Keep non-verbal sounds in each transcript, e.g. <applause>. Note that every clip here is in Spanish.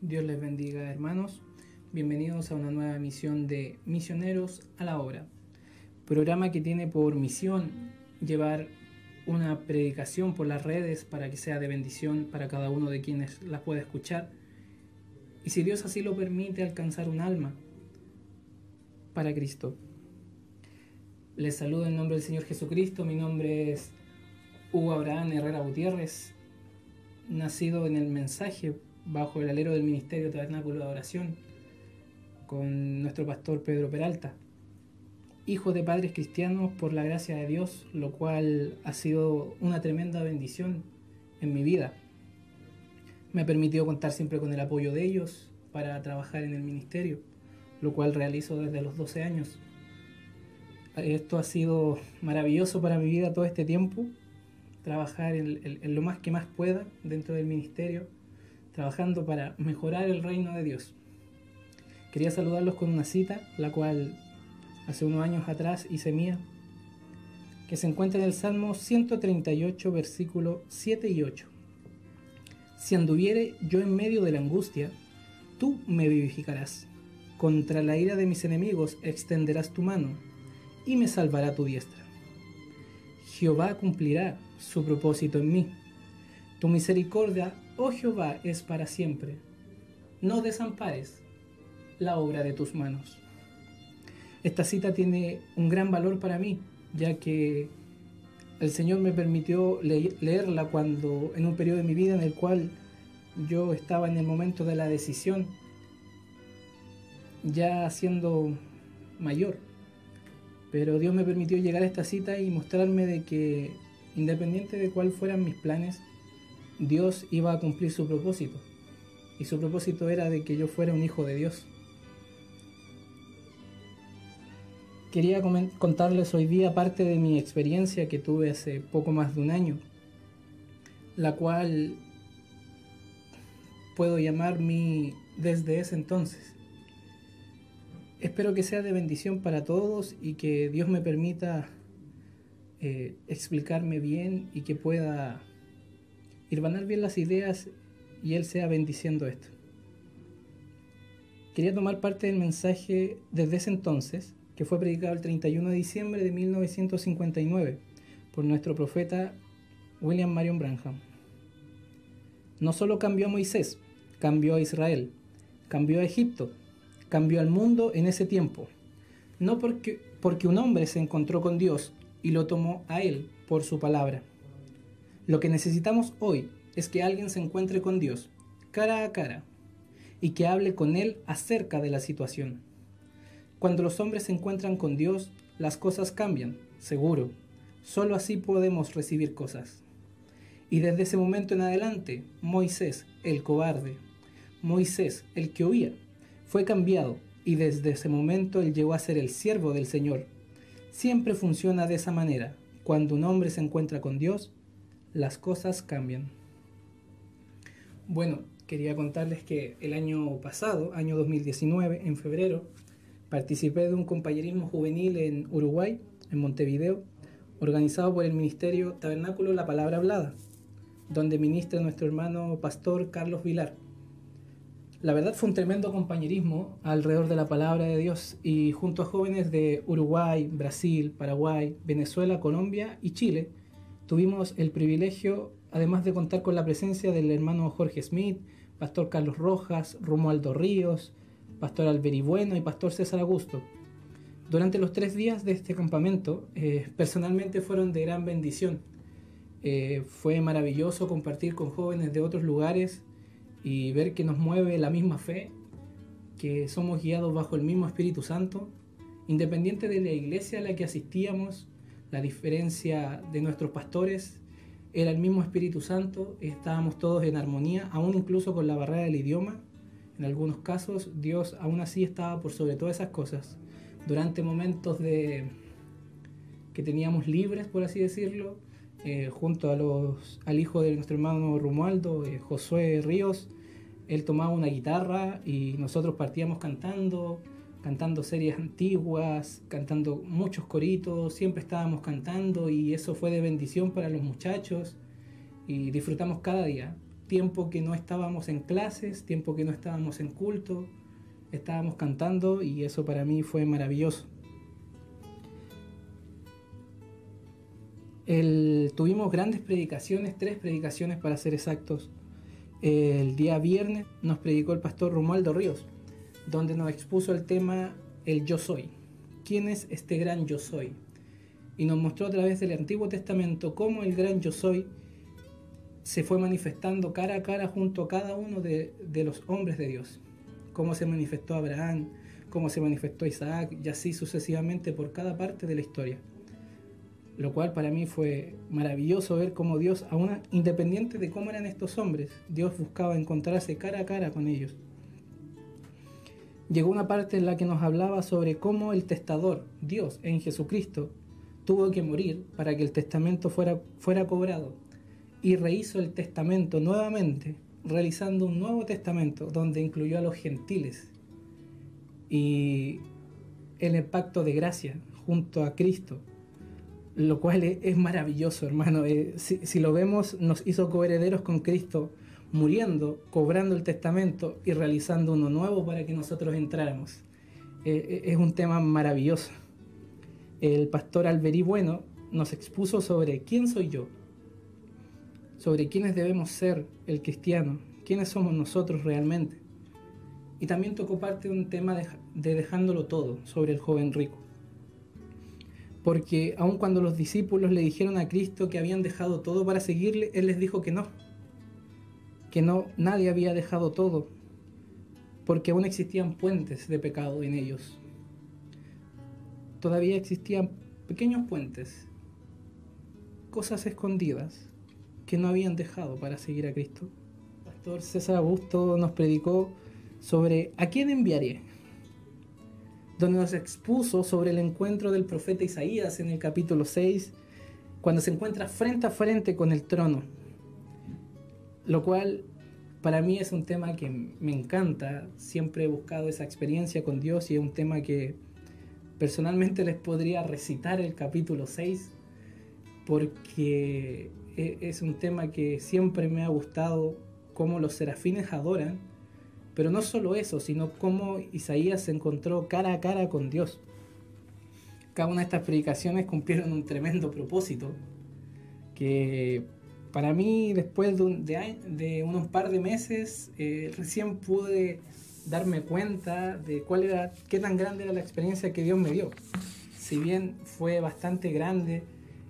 Dios les bendiga hermanos. Bienvenidos a una nueva emisión de Misioneros a la Obra. Programa que tiene por misión llevar una predicación por las redes para que sea de bendición para cada uno de quienes las pueda escuchar. Y si Dios así lo permite, alcanzar un alma para Cristo. Les saludo en nombre del Señor Jesucristo. Mi nombre es Hugo Abraham Herrera Gutiérrez, nacido en el mensaje bajo el alero del Ministerio Tabernáculo de Adoración con nuestro pastor Pedro Peralta, hijo de padres cristianos por la gracia de Dios, lo cual ha sido una tremenda bendición en mi vida. Me ha permitido contar siempre con el apoyo de ellos para trabajar en el ministerio, lo cual realizo desde los 12 años. Esto ha sido maravilloso para mi vida todo este tiempo trabajar en, lo más que más pueda dentro del ministerio, trabajando para mejorar el reino de Dios. Quería saludarlos con una cita, la cual hace unos años atrás hice mía, que se encuentra en el Salmo 138, versículos 7 y 8. Si anduviere yo en medio de la angustia, tú me vivificarás. Contra la ira de mis enemigos extenderás tu mano, y me salvará tu diestra. Jehová cumplirá su propósito en mí. Tu misericordia, oh Jehová, es para siempre. No desampares la obra de tus manos. Esta cita tiene un gran valor para mí, ya que el Señor me permitió leerla cuando en un periodo de mi vida en el cual yo estaba en el momento de la decisión, ya siendo mayor. Pero Dios me permitió llegar a esta cita y mostrarme de que Independiente de cuáles fueran mis planes, Dios iba a cumplir su propósito. Y su propósito era de que yo fuera un hijo de Dios. Quería contarles hoy día parte de mi experiencia que tuve hace poco más de un año, la cual puedo llamar mi desde ese entonces. Espero que sea de bendición para todos y que Dios me permita eh, explicarme bien y que pueda ir irvanar bien las ideas y Él sea bendiciendo esto. Quería tomar parte del mensaje desde ese entonces, que fue predicado el 31 de diciembre de 1959 por nuestro profeta William Marion Branham. No solo cambió a Moisés, cambió a Israel, cambió a Egipto, cambió al mundo en ese tiempo. No porque, porque un hombre se encontró con Dios y lo tomó a Él por su palabra. Lo que necesitamos hoy es que alguien se encuentre con Dios cara a cara y que hable con Él acerca de la situación. Cuando los hombres se encuentran con Dios, las cosas cambian, seguro. Solo así podemos recibir cosas. Y desde ese momento en adelante, Moisés, el cobarde, Moisés, el que huía, fue cambiado y desde ese momento él llegó a ser el siervo del Señor Siempre funciona de esa manera. Cuando un hombre se encuentra con Dios, las cosas cambian. Bueno, quería contarles que el año pasado, año 2019, en febrero, participé de un compañerismo juvenil en Uruguay, en Montevideo, organizado por el Ministerio Tabernáculo La Palabra Hablada, donde ministra nuestro hermano pastor Carlos Vilar. La verdad fue un tremendo compañerismo alrededor de la palabra de Dios y junto a jóvenes de Uruguay, Brasil, Paraguay, Venezuela, Colombia y Chile, tuvimos el privilegio, además de contar con la presencia del hermano Jorge Smith, Pastor Carlos Rojas, Romualdo Ríos, Pastor Alberibueno y Pastor César Augusto. Durante los tres días de este campamento, eh, personalmente fueron de gran bendición. Eh, fue maravilloso compartir con jóvenes de otros lugares y ver que nos mueve la misma fe, que somos guiados bajo el mismo Espíritu Santo, independiente de la iglesia a la que asistíamos, la diferencia de nuestros pastores, era el mismo Espíritu Santo, estábamos todos en armonía, aún incluso con la barrera del idioma. En algunos casos Dios aún así estaba por sobre todas esas cosas. Durante momentos de que teníamos libres, por así decirlo, eh, junto al hijo de nuestro hermano Romualdo, eh, Josué Ríos. Él tomaba una guitarra y nosotros partíamos cantando, cantando series antiguas, cantando muchos coritos, siempre estábamos cantando y eso fue de bendición para los muchachos y disfrutamos cada día. tiempo que no estábamos en clases, tiempo que no estábamos en culto, estábamos cantando y eso para mí fue maravilloso. tuvimos grandes predicaciones, tres predicaciones para ser exactos. El día viernes nos predicó el pastor Romualdo Ríos, donde nos expuso el tema El yo soy. ¿Quién es este gran yo soy? Y nos mostró a través del Antiguo Testamento cómo el gran yo soy se fue manifestando cara a cara junto a cada uno de, los hombres de Dios. Cómo se manifestó Abraham, cómo se manifestó Isaac, y así sucesivamente por cada parte de la historia lo cual para mí fue maravilloso ver cómo Dios, aún independiente de cómo eran estos hombres, Dios buscaba encontrarse cara a cara con ellos. Llegó una parte en la que nos hablaba sobre cómo el testador, Dios en Jesucristo, tuvo que morir para que el testamento fuera, fuera cobrado y rehizo el testamento nuevamente, realizando un nuevo testamento donde incluyó a los gentiles y en el pacto de gracia junto a Cristo lo cual es, maravilloso, hermano. Eh, si, lo vemos, nos hizo coherederos con Cristo, muriendo, cobrando el testamento y realizando uno nuevo para que nosotros entráramos. Eh, eh, es un tema maravilloso. El pastor Alberí Bueno nos expuso sobre quién soy yo, sobre quiénes debemos ser el cristiano, quiénes somos nosotros realmente. Y también tocó parte de un tema de dejándolo todo sobre el joven rico porque aun cuando los discípulos le dijeron a Cristo que habían dejado todo para seguirle, Él les dijo que no, que no, nadie había dejado todo, porque aún existían puentes de pecado en ellos. Todavía existían pequeños puentes, cosas escondidas que no habían dejado para seguir a Cristo. El pastor César Augusto nos predicó sobre a quién enviaré donde nos expuso sobre el encuentro del profeta Isaías en el capítulo 6, cuando se encuentra frente a frente con el trono, lo cual para mí es un tema que me encanta, siempre he buscado esa experiencia con Dios y es un tema que personalmente les podría recitar el capítulo 6, porque e, es un tema que siempre me ha gustado, cómo los serafines adoran pero no solo eso, sino cómo Isaías se encontró cara a cara con Dios. Cada una de estas predicaciones cumplieron un tremendo propósito, que para mí después de, unos par de meses eh, recién pude darme cuenta de cuál era, qué tan grande era la experiencia que Dios me dio. Si bien fue bastante grande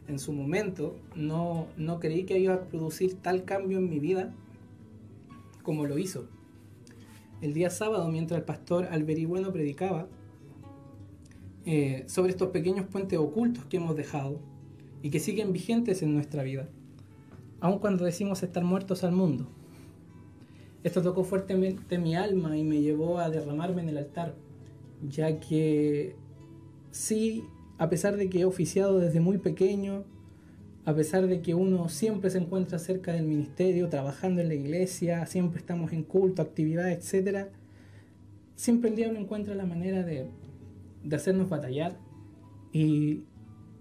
en su momento, no, no creí que iba a producir tal cambio en mi vida como lo hizo el día sábado mientras el pastor Bueno predicaba eh, sobre estos pequeños puentes ocultos que hemos dejado y que siguen vigentes en nuestra vida, aun cuando decimos estar muertos al mundo. Esto tocó fuertemente mi alma y me llevó a derramarme en el altar, ya que sí, a pesar de que he oficiado desde muy pequeño, a pesar de que uno siempre se encuentra cerca del ministerio, trabajando en la iglesia, siempre estamos en culto, actividades, etc., siempre el diablo encuentra la manera de, de hacernos batallar y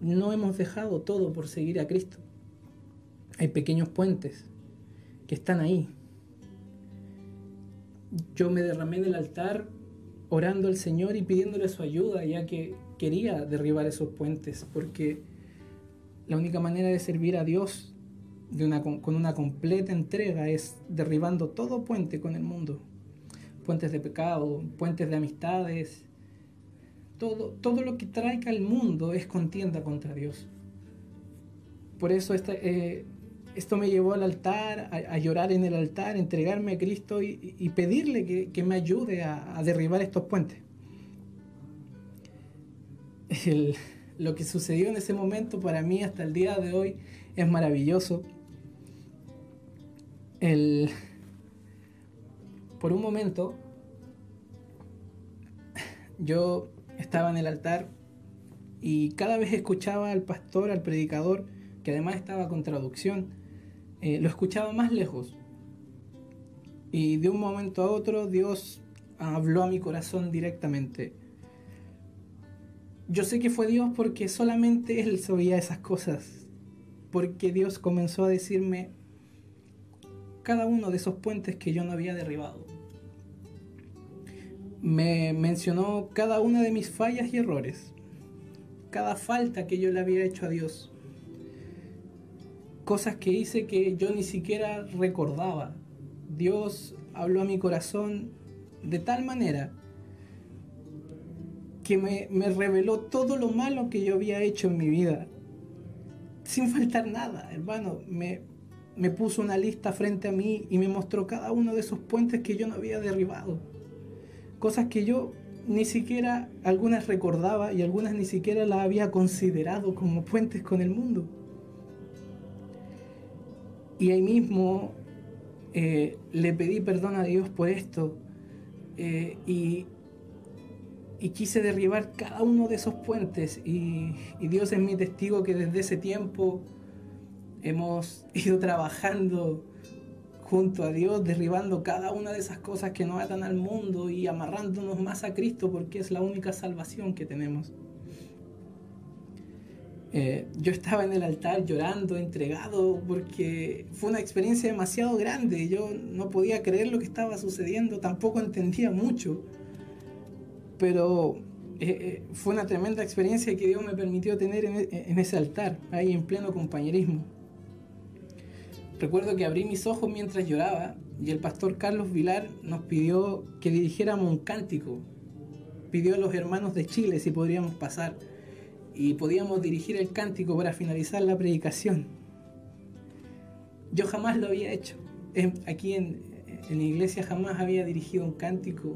no hemos dejado todo por seguir a Cristo. Hay pequeños puentes que están ahí. Yo me derramé en el altar orando al Señor y pidiéndole su ayuda, ya que quería derribar esos puentes, porque la única manera de servir a Dios con una completa entrega es derribando todo puente con el mundo. Puentes de pecado, puentes de amistades. Todo, todo lo que traiga al mundo es contienda contra Dios. Por eso eh, esto me llevó al altar, a, llorar en el altar, entregarme a Cristo y, pedirle que, me ayude a, a derribar estos puentes. Lo que sucedió en ese momento para mí hasta el día de hoy es maravilloso. Por un momento yo estaba en el altar y cada vez escuchaba al pastor, al predicador, que además estaba con traducción, eh, lo escuchaba más lejos. Y de un momento a otro Dios habló a mi corazón directamente yo sé que fue Dios porque solamente Él sabía esas cosas. Porque Dios comenzó a decirme, cada uno de esos puentes que yo no había derribado. Me mencionó cada una de mis fallas y errores, cada falta que yo le había hecho a Dios, cosas que hice que yo ni siquiera recordaba. Dios habló a mi corazón de tal manera que me, me, reveló todo lo malo que yo había hecho en mi vida. Sin faltar nada, hermano. Me, me puso una lista frente a mí y me mostró cada uno de esos puentes que yo no había derribado. Cosas que yo ni siquiera algunas recordaba y algunas ni siquiera las había considerado como puentes con el mundo. Y ahí mismo eh, le pedí perdón a Dios por esto eh, y, quise derribar cada uno de esos puentes y, y Dios es mi testigo que desde ese tiempo hemos <laughs> ido trabajando junto a Dios, derribando cada una de esas cosas que nos atan al mundo y amarrándonos más a Cristo porque es la única salvación que tenemos. Eh, yo estaba en el altar llorando, entregado, porque fue una experiencia demasiado grande. Yo no podía creer lo que estaba sucediendo, tampoco entendía mucho, pero eh, eh, fue una tremenda experiencia que Dios me permitió tener en ese altar, ahí en pleno compañerismo. Recuerdo que abrí mis ojos mientras lloraba y el pastor Carlos Vilar nos pidió que dirigiéramos un cántico. Pidió a los hermanos de Chile si podríamos pasar y podíamos dirigir el cántico para finalizar la predicación. Yo jamás lo había hecho. Aquí en, en la iglesia jamás había dirigido un cántico.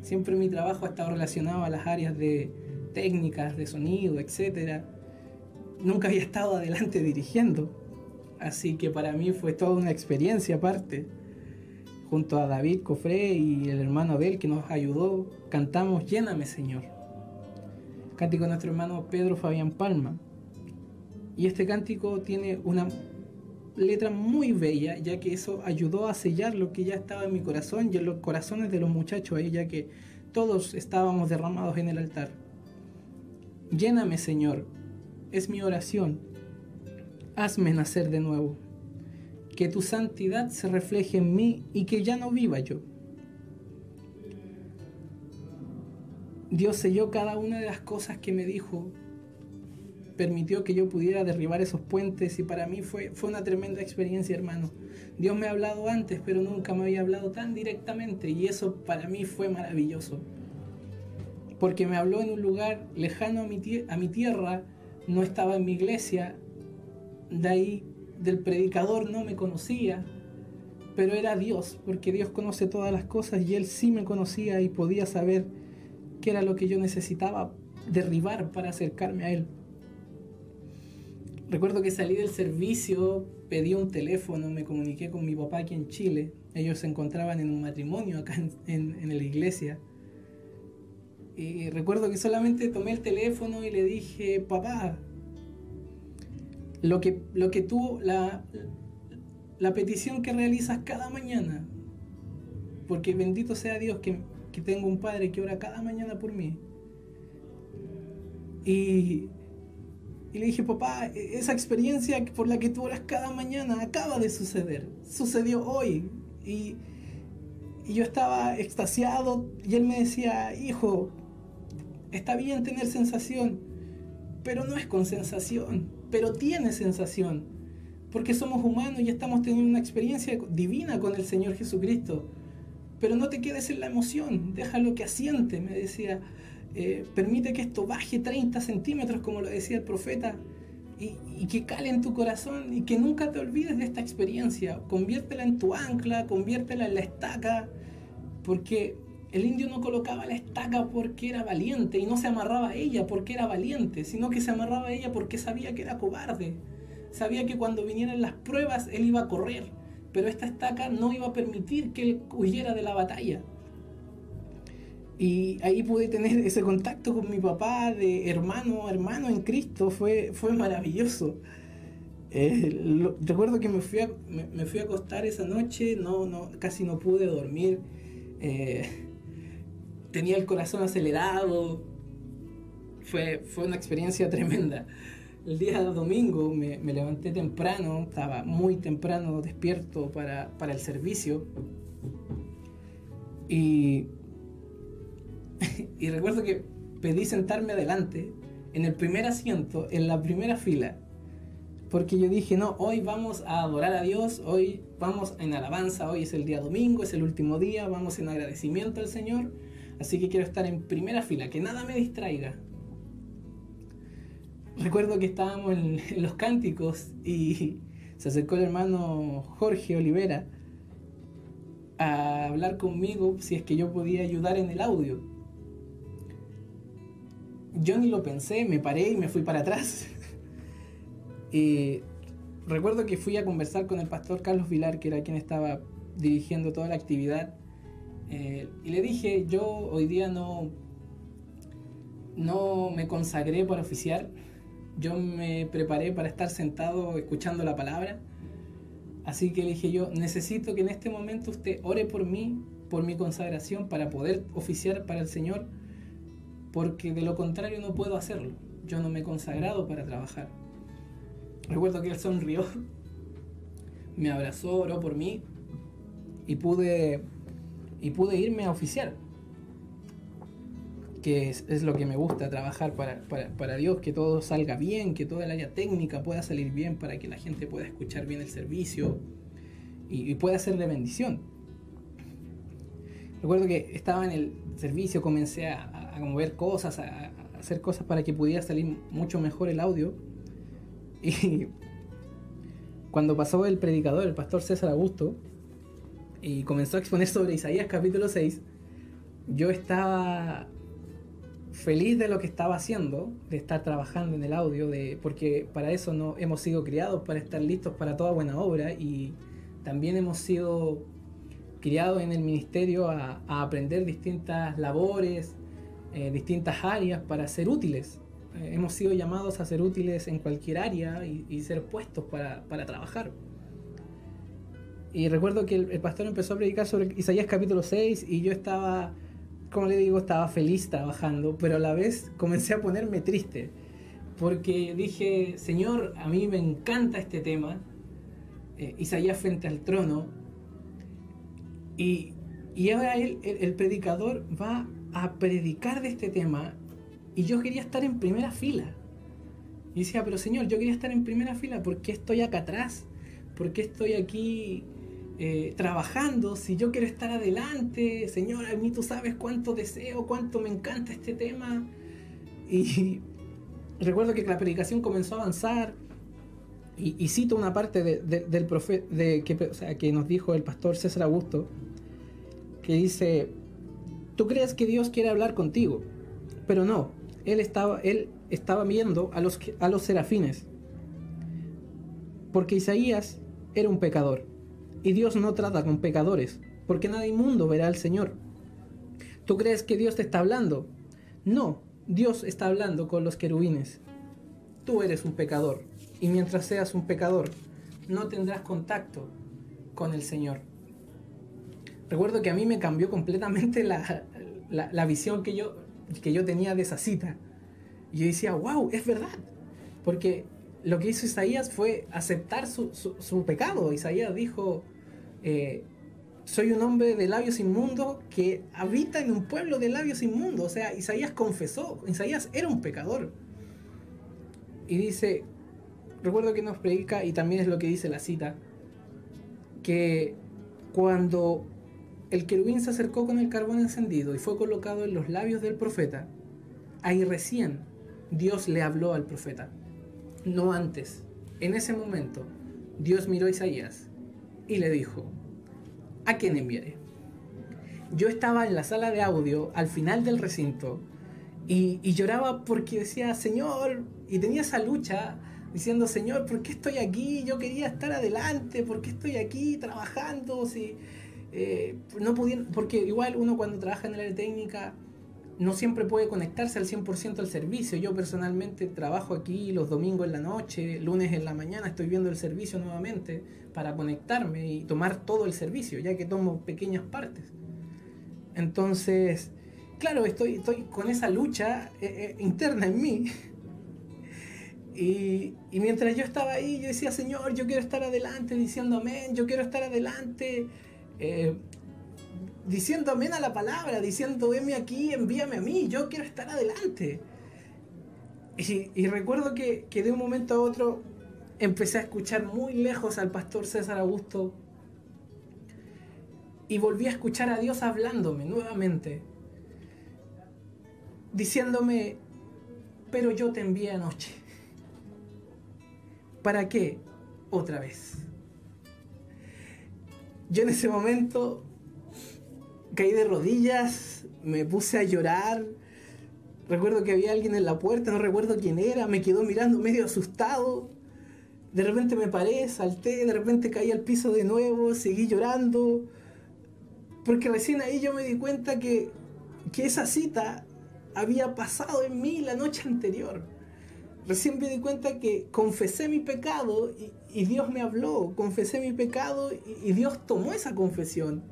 Siempre mi trabajo ha estado relacionado a las áreas de técnicas, de sonido, etc. Nunca había estado adelante dirigiendo. Así que para mí fue toda una experiencia aparte. Junto a David Cofré y el hermano Abel que nos ayudó, cantamos Lléname Señor. Cántico de nuestro hermano Pedro Fabián Palma. Y este cántico tiene una letra muy bella, ya que eso ayudó a sellar lo que ya estaba en mi corazón y en los corazones de los muchachos ahí, ya que todos estábamos derramados en el altar. Lléname Señor, es mi oración hazme nacer de nuevo, que tu santidad se refleje en mí y que ya no viva yo. Dios selló cada una de las cosas que me dijo, permitió que yo pudiera derribar esos puentes y para mí fue, fue una tremenda experiencia, hermano. Dios me ha hablado antes, pero nunca me había hablado tan directamente y eso para mí fue maravilloso. Porque me habló en un lugar lejano a mi, a mi tierra, no estaba en mi iglesia, de ahí del predicador no me conocía, pero era Dios, porque Dios conoce todas las cosas y Él sí me conocía y podía saber qué era lo que yo necesitaba derribar para acercarme a Él. Recuerdo que salí del servicio, pedí un teléfono, me comuniqué con mi papá aquí en Chile. Ellos se encontraban en un matrimonio acá en, en la iglesia. Y recuerdo que solamente tomé el teléfono y le dije, papá, lo que, lo que tú, la, la petición que realizas cada mañana, porque bendito sea Dios que, que tengo un Padre que ora cada mañana por mí. Y, y, le dije, papá, esa experiencia por la que tú oras cada mañana acaba de suceder, sucedió hoy. Y, y yo estaba extasiado y él me decía, hijo, está bien tener sensación, pero no es con sensación pero tiene sensación, porque somos humanos y estamos teniendo una experiencia divina con el Señor Jesucristo. Pero no te quedes en la emoción, déjalo que asiente, me decía. Eh, permite que esto baje 30 centímetros, como lo decía el profeta, y, y, que cale en tu corazón y que nunca te olvides de esta experiencia. Conviértela en tu ancla, conviértela en la estaca, porque el indio no colocaba la estaca porque era valiente y no se amarraba a ella porque era valiente, sino que se amarraba a ella porque sabía que era cobarde. Sabía que cuando vinieran las pruebas él iba a correr, pero esta estaca no iba a permitir que él huyera de la batalla. Y ahí pude tener ese contacto con mi papá de hermano, hermano en Cristo, fue, fue maravilloso. Eh, recuerdo que me fui, a, me, fui a acostar esa noche, no, no, casi no pude dormir. Eh, tenía el corazón acelerado. Fue, fue una experiencia tremenda. El día domingo me, levanté temprano, estaba muy temprano despierto para, para el servicio. Y, <laughs> y recuerdo que pedí sentarme adelante, en el primer asiento, en la primera fila. Porque yo dije, no, hoy vamos a adorar a Dios, hoy vamos en alabanza, hoy es el día domingo, es el último día, vamos en agradecimiento al Señor. Así que quiero estar en primera fila, que nada me distraiga. Recuerdo que estábamos <laughs> en, los cánticos y se acercó el hermano Jorge Olivera a hablar conmigo si es que yo podía ayudar en el audio. Yo ni lo pensé, me paré y me fui para atrás. <laughs> recuerdo que fui a conversar con el pastor Carlos Vilar, que era quien estaba dirigiendo toda la actividad. Eh, y le dije, yo hoy día no, no me consagré para oficiar, yo me preparé para estar sentado escuchando la palabra. Así que dije yo, necesito que en este momento usted ore por mí, por mi consagración, para poder oficiar para el Señor, porque de lo contrario no puedo hacerlo. Yo no me he consagrado para trabajar. Recuerdo que él sonrió, me abrazó, oró por mí y pude, y pude irme a oficiar que es, lo que me gusta, trabajar para, Dios, que todo salga bien, que toda el área técnica pueda salir bien para que la gente pueda escuchar bien el servicio y, pueda ser de bendición. Recuerdo que estaba en el servicio, comencé a, mover cosas, a, hacer cosas para que pudiera salir mucho mejor el audio. <laughs> Y cuando pasó el predicador, el pastor César Augusto, y comenzó a exponer sobre Isaías capítulo 6, yo estaba feliz de lo que estaba haciendo, de estar trabajando en el audio, de, porque para eso no hemos sido criados, para estar listos para toda buena obra y también hemos sido criados en el ministerio a, aprender distintas labores, eh, distintas áreas para ser útiles. Eh, hemos sido llamados a ser útiles en cualquier área y, ser puestos para, trabajar. Y recuerdo que el, el pastor empezó a predicar sobre Isaías capítulo 6 y yo estaba como le digo, estaba feliz trabajando, pero a la vez comencé a ponerme triste, porque dije, Señor, a mí me encanta este tema, eh, Isaías frente al trono, y, ahora él, el, predicador va a predicar de este tema, y yo quería estar en primera fila. Y decía, pero Señor, yo quería estar en primera fila, ¿por qué estoy acá atrás? ¿Por qué estoy aquí eh, trabajando, si yo quiero estar adelante, Señor, a mí tú sabes cuánto deseo, cuánto me encanta este tema. Y <laughs> recuerdo que la predicación comenzó a avanzar y, cito una parte del profeta de, que, que nos dijo el pastor César Augusto, que dice, tú crees que Dios quiere hablar contigo, pero no, él estaba, él estaba viendo a los, a los serafines, porque Isaías era un pecador y Dios no trata con pecadores, porque nada inmundo verá al Señor. ¿Tú crees que Dios te está hablando? No, Dios está hablando con los querubines. Tú eres un pecador, y mientras seas un pecador, no tendrás contacto con el Señor. Recuerdo que a mí me cambió completamente la, la, visión que yo, que yo tenía de esa cita. Y yo decía, wow, es verdad. Porque lo que hizo Isaías fue aceptar su, su, pecado. Isaías dijo, eh, soy un hombre de labios inmundos que habita en un pueblo de labios inmundos. O sea, Isaías confesó, Isaías era un pecador. Y dice, recuerdo que nos predica, y también es lo que dice la cita, que cuando el querubín se acercó con el carbón encendido y fue colocado en los labios del profeta, ahí recién Dios le habló al profeta no antes. En ese momento, Dios miró a Isaías y le dijo, ¿a quién enviaré? Yo estaba en la sala de audio al final del recinto y, lloraba porque decía, Señor, y tenía esa lucha diciendo, Señor, ¿por qué estoy aquí? Yo quería estar adelante, ¿por qué estoy aquí trabajando? Si, eh, no pudiendo, porque igual uno cuando trabaja en la área técnica no siempre puede conectarse al 100% al servicio. Yo personalmente trabajo aquí los domingos en la noche, lunes en la mañana estoy viendo el servicio nuevamente para conectarme y tomar todo el servicio, ya que tomo pequeñas partes. Entonces, claro, estoy, estoy con esa lucha eh, eh, interna en mí. <laughs> Y, mientras yo estaba ahí, yo decía, Señor, yo quiero estar adelante diciendo amén, yo quiero estar adelante eh, diciendo amén a la palabra, diciendo, venme aquí, envíame a mí, yo quiero estar adelante. Y, recuerdo que, que, de un momento a otro empecé a escuchar muy lejos al pastor César Augusto y volví a escuchar a Dios hablándome nuevamente, diciéndome, pero yo te envié anoche. ¿Para qué? Otra vez. Yo en ese momento caí de rodillas, me puse a llorar. Recuerdo que había alguien en la puerta, no recuerdo quién era, me quedó mirando medio asustado. De repente me paré, salté, de repente caí al piso de nuevo, seguí llorando. Porque recién ahí yo me di cuenta que, que esa cita había pasado en mí la noche anterior. Recién me di cuenta que confesé mi pecado y, Dios me habló. Confesé mi pecado y, Dios tomó esa confesión.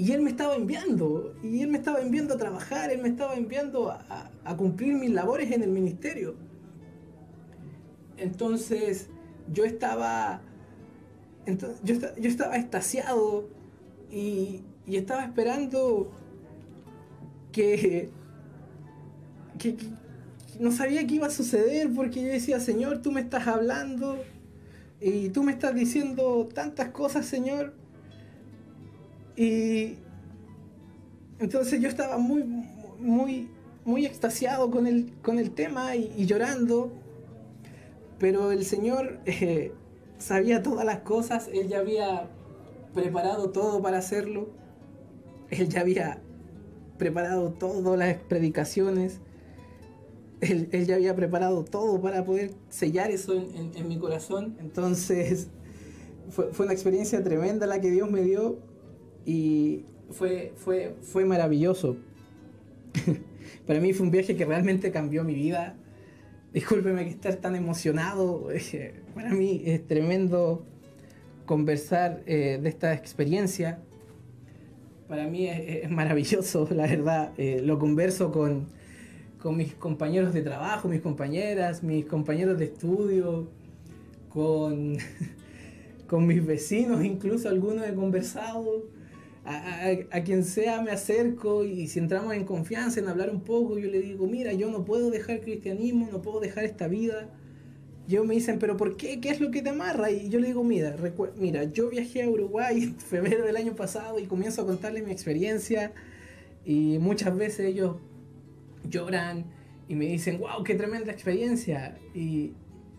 Y Él me estaba enviando. Y Él me estaba enviando a trabajar. Él me estaba enviando a, cumplir mis labores en el ministerio. Entonces yo estaba, yo, yo estaba extasiado y, y estaba esperando que, que, no sabía qué iba a suceder porque yo decía, Señor, tú me estás hablando y tú me estás diciendo tantas cosas, Señor. Y entonces yo estaba muy, muy, muy extasiado con el, con el tema y, llorando. Pero el Señor eh, sabía todas las cosas, Él ya había preparado todo para hacerlo. Él ya había preparado todas las predicaciones él, ya había preparado todo para poder sellar eso en, mi corazón. Entonces fue, una experiencia tremenda la que Dios me dio y fue, fue, fue maravilloso. <laughs> para mí fue un viaje que realmente cambió mi vida. Discúlpeme que estar tan emocionado. <laughs> Para mí es tremendo conversar eh, de esta experiencia. Para mí es, maravilloso, <laughs> la verdad. Eh, lo converso con, con mis compañeros de trabajo, mis compañeras, mis compañeros de estudio, con, con mis vecinos, incluso algunos he conversado. A, quien sea me acerco y si entramos en confianza en hablar un poco, yo le digo, mira, yo no puedo dejar el cristianismo, no puedo dejar esta vida. Yo me dicen, pero ¿por qué? ¿Qué es lo que te amarra? Y yo le digo, mira, mira, yo viajé a Uruguay <laughs> en febrero del año pasado y comienzo a contarles mi experiencia y muchas veces ellos lloran y me dicen, wow, qué tremenda experiencia. Y,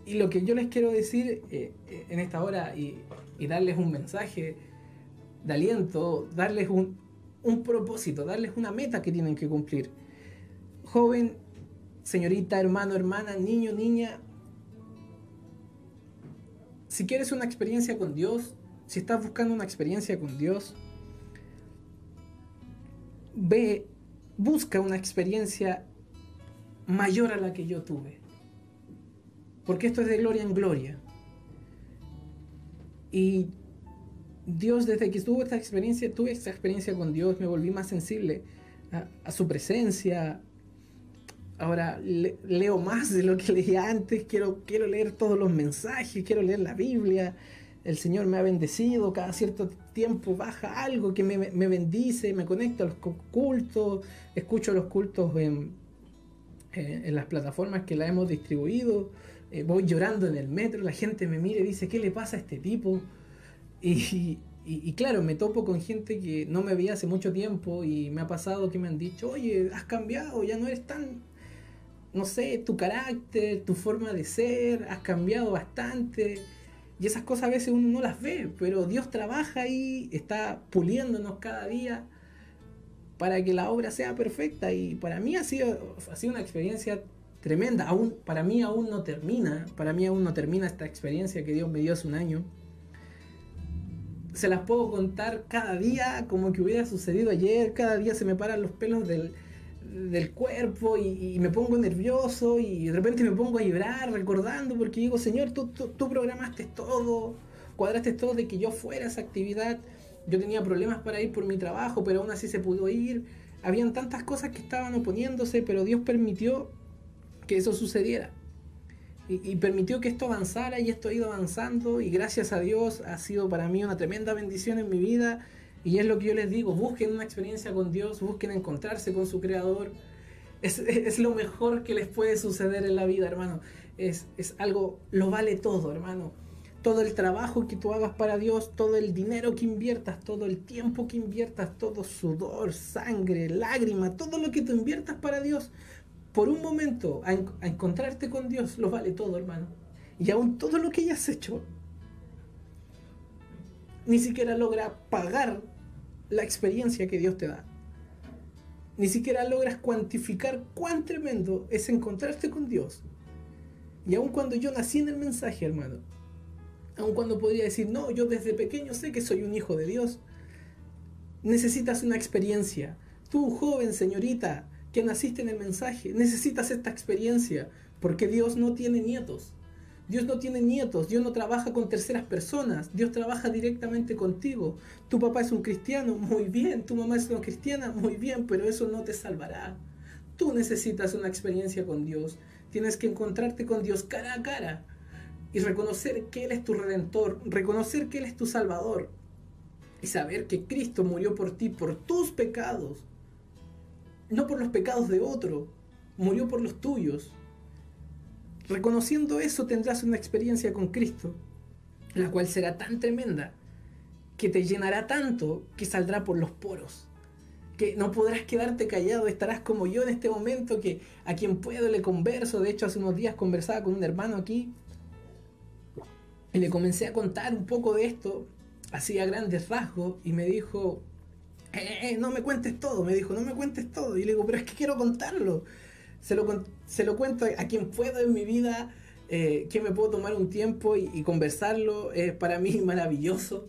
lo que yo les quiero decir eh, eh, en esta hora y, darles un mensaje de aliento, darles un, un propósito, darles una meta que tienen que cumplir. Joven, señorita, hermano, hermana, niño, niña, si quieres una experiencia con Dios, si estás buscando una experiencia con Dios, ve busca una experiencia mayor a la que yo tuve. Porque esto es de gloria en gloria. Y Dios, desde que tuve esta experiencia, tuve esta experiencia con Dios, me volví más sensible a, su presencia. Ahora leo más de lo que leía antes, quiero, quiero leer todos los mensajes, quiero leer la Biblia, el Señor me ha bendecido, cada cierto tiempo baja algo que me, bendice, me conecta a los cultos, escucho los cultos en, en, las plataformas que la hemos distribuido, eh, voy llorando en el metro, la gente me mira y dice, ¿qué le pasa a este tipo? <laughs> Y, y, claro, me topo con gente que no me veía hace mucho tiempo y me ha pasado que me han dicho, oye, has cambiado, ya no eres tan, no sé, tu carácter, tu forma de ser, has cambiado bastante y esas cosas a veces uno no las ve, pero Dios trabaja ahí, está puliéndonos cada día para que la obra sea perfecta. Y para mí ha sido, ha sido una experiencia tremenda. Aún, para mí aún no termina, para mí aún no termina esta experiencia que Dios me dio hace un año. Se las puedo contar cada día como que hubiera sucedido ayer, cada día se me paran los pelos del, del cuerpo y, me pongo nervioso y de repente me pongo a llorar recordando porque digo, Señor, tú, tú, programaste todo, cuadraste todo de que yo fuera esa actividad. Yo tenía problemas para ir por mi trabajo, pero aún así se pudo ir. Habían tantas cosas que estaban oponiéndose, pero Dios permitió que eso sucediera. Y, permitió que esto avanzara y esto ha ido avanzando y gracias a Dios ha sido para mí una tremenda bendición en mi vida y es lo que yo les digo, busquen una experiencia con Dios, busquen encontrarse con su Creador. Es, <laughs> es lo mejor que les puede suceder en la vida, hermano. Es, es algo, lo vale todo, hermano todo el trabajo que tú hagas para Dios, todo el dinero que inviertas, todo el tiempo que inviertas, todo sudor, sangre, lágrima, todo lo que tú inviertas para Dios, por un momento a, encontrarte con Dios, lo vale todo, hermano. Y aún todo lo que hayas hecho, ni siquiera logra pagar la experiencia que Dios te da. Ni siquiera logras cuantificar cuán tremendo es encontrarte con Dios. Y aun cuando yo nací en el mensaje, hermano, aun cuando podría decir, no, yo desde pequeño sé que soy un hijo de Dios, necesitas una experiencia. Tú, joven señorita, que naciste en el mensaje, necesitas esta experiencia, porque Dios no tiene nietos. Dios no tiene nietos, Dios no trabaja con terceras personas, Dios trabaja directamente contigo. Tu papá es un cristiano, muy bien, tu mamá es una cristiana, muy bien, pero eso no te salvará. Tú necesitas una experiencia con Dios, tienes que encontrarte con Dios cara a cara y reconocer que Él es tu redentor, reconocer que Él es tu salvador y saber que Cristo murió por ti, por tus pecados, no por los pecados de otro, murió por los tuyos. Reconociendo eso tendrás una experiencia con Cristo, la cual será tan tremenda que te llenará tanto que saldrá por los poros. Que no podrás quedarte callado, estarás como yo en este momento que a quien puedo le converso. De hecho, hace unos días conversaba con un hermano aquí y le comencé a contar un poco de esto, hacía grandes rasgos, y me dijo, eh, eh, no me cuentes todo, me dijo, no me cuentes todo. Y le digo, pero es que quiero contarlo. Se lo, se lo cuento a quien puedo en mi vida, eh, que me puedo tomar un tiempo y, conversarlo. Es para mí <laughs> maravilloso,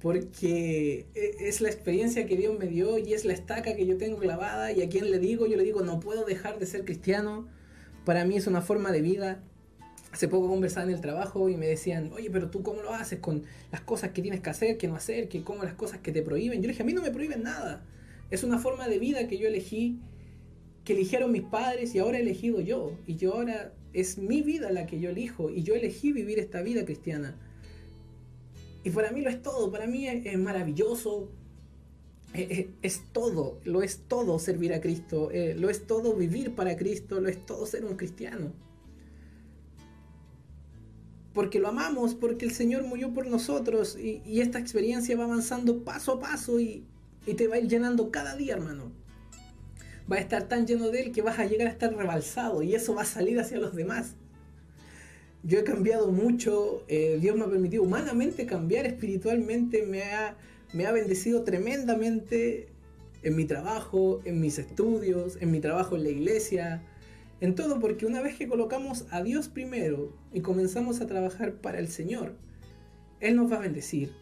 porque es la experiencia que Dios me dio y es la estaca que yo tengo clavada. Y a quien le digo, yo le digo, no puedo dejar de ser cristiano. Para mí es una forma de vida Hace poco conversaba en el trabajo y me decían, oye, pero tú cómo lo haces con las cosas que tienes que hacer, que no hacer, que cómo las cosas que te prohíben. Yo le dije, a mí no me prohíben nada. Es una forma de vida que yo elegí, que eligieron mis padres y ahora he elegido yo. Y yo ahora es mi vida la que yo elijo y yo elegí vivir esta vida cristiana. Y para mí lo es todo, para mí es, maravilloso, es, todo, lo es todo servir a Cristo, eh, lo es todo vivir para Cristo, lo es todo ser un cristiano porque lo amamos, porque el Señor murió por nosotros y, esta experiencia va avanzando paso a paso y, te va a ir llenando cada día, hermano. Va a estar tan lleno de Él que vas a llegar a estar rebalsado y eso va a salir hacia los demás. Yo he cambiado mucho, eh, Dios me ha permitido humanamente cambiar, espiritualmente me ha, me ha bendecido tremendamente en mi trabajo, en mis estudios, en mi trabajo en la iglesia, en todo, porque una vez que colocamos a Dios primero y comenzamos a trabajar para el Señor, Él nos va a bendecir.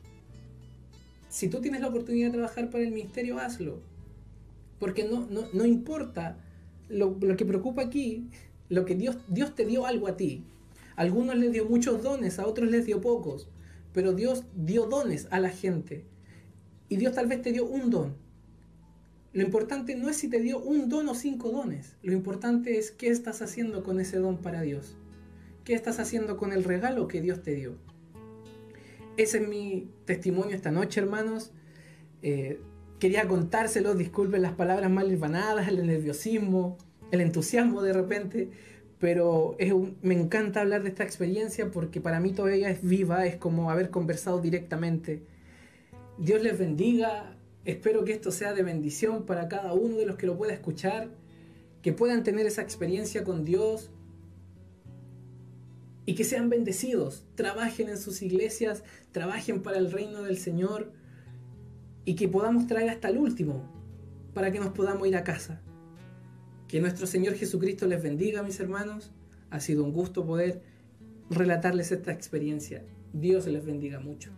Si tú tienes la oportunidad de trabajar para el ministerio, hazlo. Porque no, no, importa lo, lo, que preocupa aquí, lo que Dios, Dios te dio algo a ti. A algunos les dio muchos dones, a otros les dio pocos. Pero Dios dio dones a la gente. Y Dios tal vez te dio un don. Lo importante no es si te dio un don o cinco dones. Lo importante es qué estás haciendo con ese don para Dios. ¿Qué estás haciendo con el regalo que Dios te dio? Ese es mi testimonio esta noche, hermanos. Eh, quería contárselo, disculpen las palabras mal hilvanadas, el nerviosismo, el entusiasmo de repente, pero me encanta hablar de esta experiencia porque para mí todavía es viva, es como haber conversado directamente. Dios les bendiga, Espero que esto sea de bendición para cada uno de los que lo pueda escuchar, que puedan tener esa experiencia con Dios y que sean bendecidos, trabajen en sus iglesias, trabajen para el reino del Señor y que podamos traer hasta el último para que nos podamos ir a casa. Que nuestro Señor Jesucristo les bendiga, mis hermanos. Ha sido un gusto poder relatarles esta experiencia. Dios les bendiga mucho.